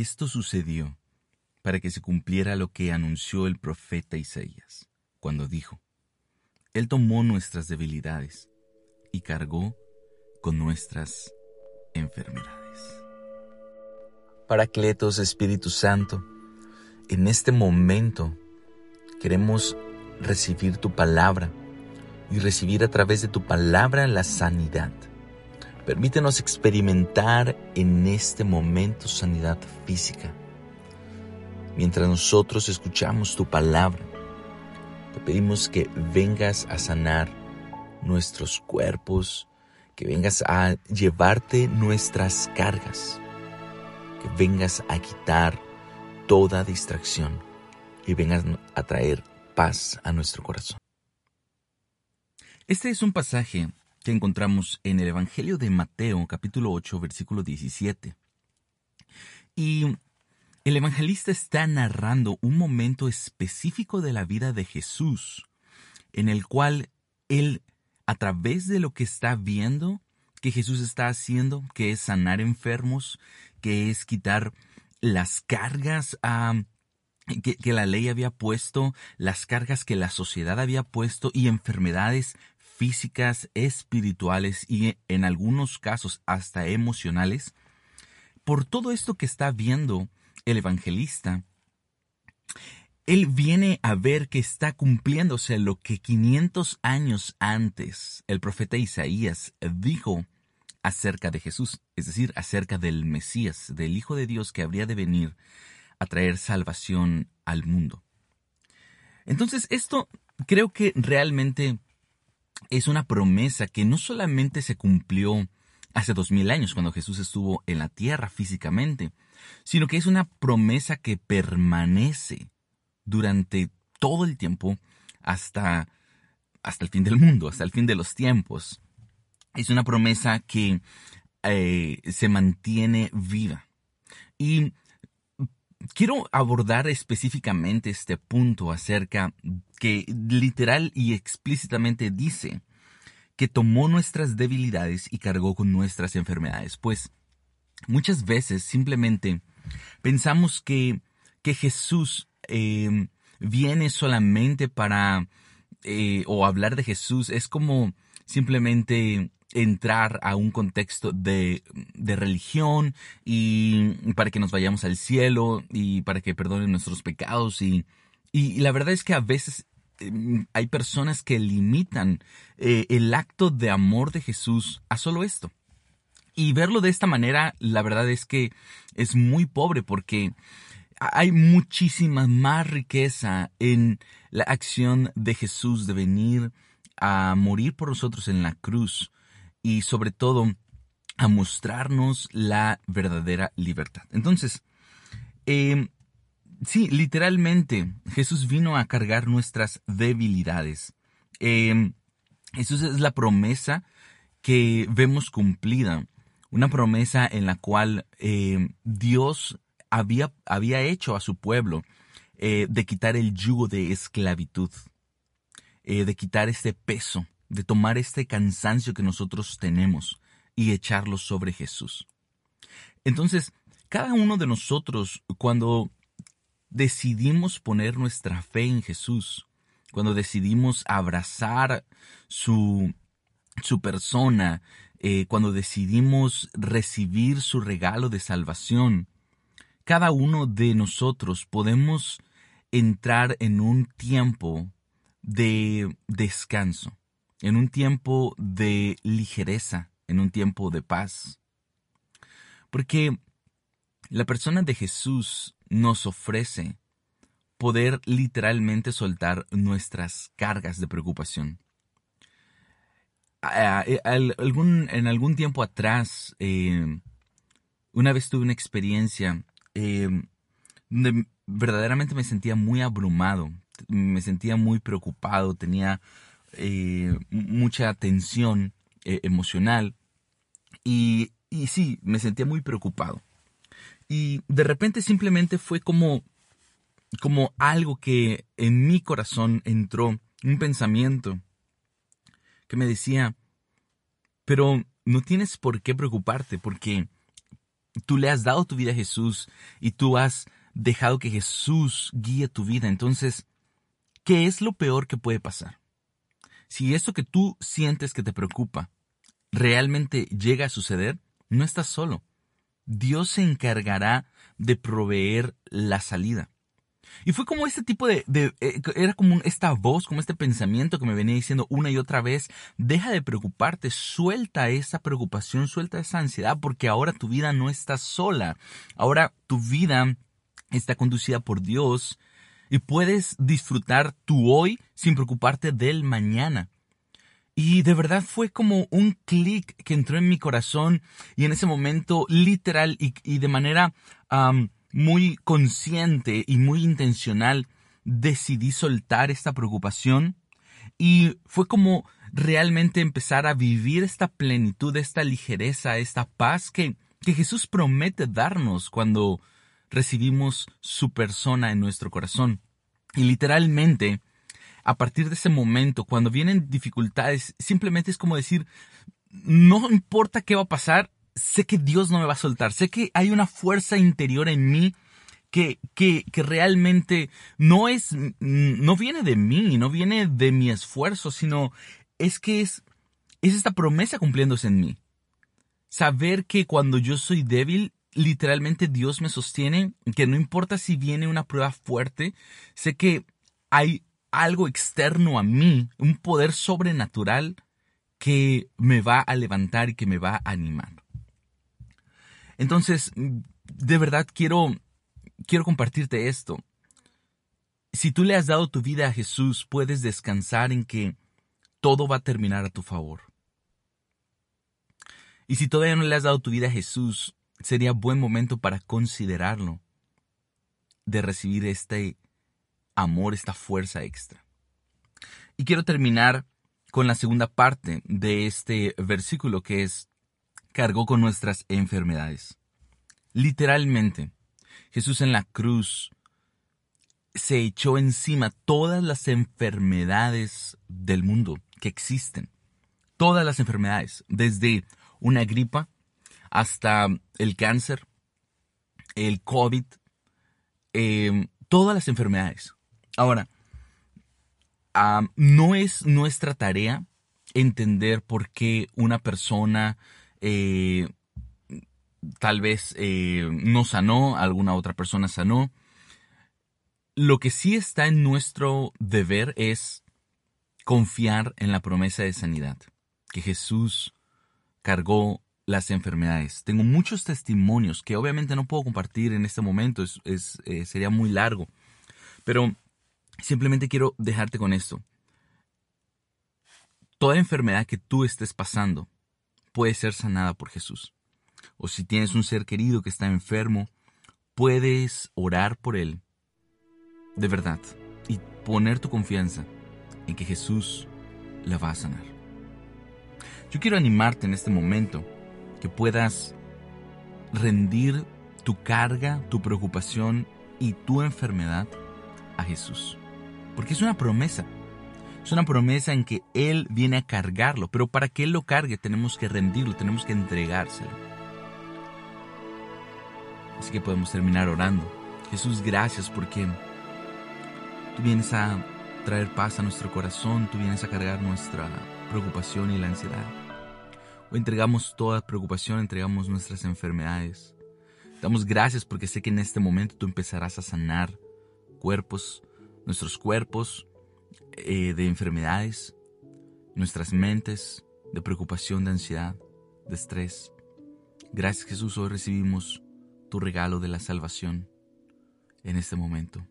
esto sucedió para que se cumpliera lo que anunció el profeta Isaías, cuando dijo, Él tomó nuestras debilidades y cargó con nuestras enfermedades. Paracletos Espíritu Santo, en este momento queremos recibir tu palabra y recibir a través de tu palabra la sanidad. Permítenos experimentar en este momento sanidad física. Mientras nosotros escuchamos tu palabra, te pedimos que vengas a sanar nuestros cuerpos, que vengas a llevarte nuestras cargas, que vengas a quitar toda distracción y vengas a traer paz a nuestro corazón. Este es un pasaje encontramos en el Evangelio de Mateo capítulo 8 versículo 17. Y el evangelista está narrando un momento específico de la vida de Jesús, en el cual él, a través de lo que está viendo, que Jesús está haciendo, que es sanar enfermos, que es quitar las cargas que, la ley había puesto, las cargas que la sociedad había puesto y enfermedades físicas, espirituales y en algunos casos hasta emocionales, por todo esto que está viendo el evangelista, él viene a ver que está cumpliéndose lo que 500 años antes el profeta Isaías dijo acerca de Jesús, es decir, acerca del Mesías, del Hijo de Dios que habría de venir a traer salvación al mundo. Entonces, esto creo que realmente es una promesa que no solamente se cumplió hace dos mil años cuando Jesús estuvo en la tierra físicamente, sino que es una promesa que permanece durante todo el tiempo hasta, hasta el fin del mundo, hasta el fin de los tiempos. Es una promesa que eh, se mantiene viva. Y quiero abordar específicamente este punto acerca que literal y explícitamente dice que tomó nuestras debilidades y cargó con nuestras enfermedades. Pues muchas veces simplemente pensamos que, que Jesús em, viene solamente para, eh, o hablar de Jesús es como simplemente entrar a un contexto de, de, religión y para que nos vayamos al cielo y para que perdonen nuestros pecados y, y la verdad es que a veces em, hay personas que limitan eh, el acto de amor de Jesús a solo esto. Y verlo de esta manera, la verdad es que es muy pobre porque hay muchísima más riqueza en la acción de Jesús de venir a morir por nosotros en la cruz y sobre todo a mostrarnos la verdadera libertad. Entonces, eh, sí, literalmente Jesús vino a cargar nuestras debilidades. Eh, es la promesa que vemos cumplida, una promesa en la cual eh, Dios había, había, hecho a su pueblo eh, de quitar el yugo de esclavitud, de quitar este peso de tomar este cansancio que nosotros tenemos y echarlo sobre Jesús. Entonces, cada uno de nosotros, cuando decidimos poner nuestra fe en Jesús, cuando decidimos abrazar su, su persona, eh, cuando decidimos recibir su regalo de salvación, cada uno de nosotros podemos entrar en un tiempo de descanso en un tiempo de ligereza, en un tiempo de paz. Porque la persona de Jesús nos ofrece poder literalmente soltar nuestras cargas de preocupación. Eh, en algún tiempo atrás, eh, una vez tuve una experiencia eh, donde verdaderamente me sentía muy abrumado, me sentía muy preocupado, tenía eh, mucha tensión eh, emocional y, y sí, me sentía muy preocupado. Y de repente simplemente fue como, como algo que en mi corazón entró, un pensamiento que me decía, pero no tienes por qué preocuparte porque tú le has dado tu vida a Jesús y tú has dejado que Jesús guíe tu vida, entonces, ¿qué es lo peor que puede pasar? Si esto que tú sientes que te preocupa realmente llega a suceder, no estás solo. Dios se encargará de proveer la salida. Y fue como este tipo de, eh, era como esta voz, como este pensamiento que me venía diciendo una y otra vez, deja de preocuparte, suelta esa preocupación, suelta esa ansiedad, porque ahora tu vida no está sola, ahora tu vida está conducida por Dios y puedes disfrutar tu hoy sin preocuparte del mañana. Y de verdad fue como un clic que entró en mi corazón y en ese momento literal y, de manera muy consciente y muy intencional decidí soltar esta preocupación y fue como realmente empezar a vivir esta plenitud, esta ligereza, esta paz que, que Jesús promete darnos cuando recibimos su persona en nuestro corazón. Y literalmente, a partir de ese momento, cuando vienen dificultades, simplemente es como decir, no importa qué va a pasar, sé que Dios no me va a soltar, sé que hay una fuerza interior en mí que, que, que, realmente no es, no viene de mí, no viene de mi esfuerzo, sino es que es, es esta promesa cumpliéndose en mí. Saber que cuando yo soy débil, literalmente Dios me sostiene, que no importa si viene una prueba fuerte, sé que hay algo externo a mí, un poder sobrenatural que me va a levantar y que me va a animar. Entonces, de verdad quiero, quiero compartirte esto. Si tú le has dado tu vida a Jesús, puedes descansar en que todo va a terminar a tu favor. Y si todavía no le has dado tu vida a Jesús, sería buen momento para considerarlo, de recibir este amor, esta fuerza extra. Y quiero terminar con la segunda parte de este versículo que es cargó con nuestras enfermedades. Literalmente, Jesús en la cruz se echó encima todas las enfermedades del mundo que existen. Todas las enfermedades, desde una gripa hasta el cáncer, el COVID, em, todas las enfermedades. Ahora, no es nuestra tarea entender por qué una persona eh, tal vez eh, no sanó, alguna otra persona sanó. Lo que sí está en nuestro deber es confiar en la promesa de sanidad, que Jesús cargó las enfermedades. Tengo muchos testimonios que obviamente no puedo compartir en este momento, es, eh, sería muy largo, pero simplemente quiero dejarte con esto. Toda enfermedad que tú estés pasando, puede ser sanada por Jesús. O si tienes un ser querido que está enfermo, puedes orar por él de verdad y poner tu confianza en que Jesús la va a sanar. Yo quiero animarte en este momento que puedas rendir tu carga, tu preocupación y tu enfermedad a Jesús. Porque es una promesa. Es una promesa en que Él viene a cargarlo, pero para que Él lo cargue tenemos que rendirlo, tenemos que entregárselo. Así que podemos terminar orando. Jesús, gracias porque tú vienes a traer paz a nuestro corazón, tú vienes a cargar nuestra preocupación y la ansiedad. Entregamos toda preocupación, entregamos nuestras enfermedades. Damos gracias porque sé que en este momento tú empezarás a sanar cuerpos, nuestros cuerpos, eh, de enfermedades, nuestras mentes, de preocupación, de ansiedad, de estrés. Gracias Jesús, hoy recibimos tu regalo de la salvación en este momento.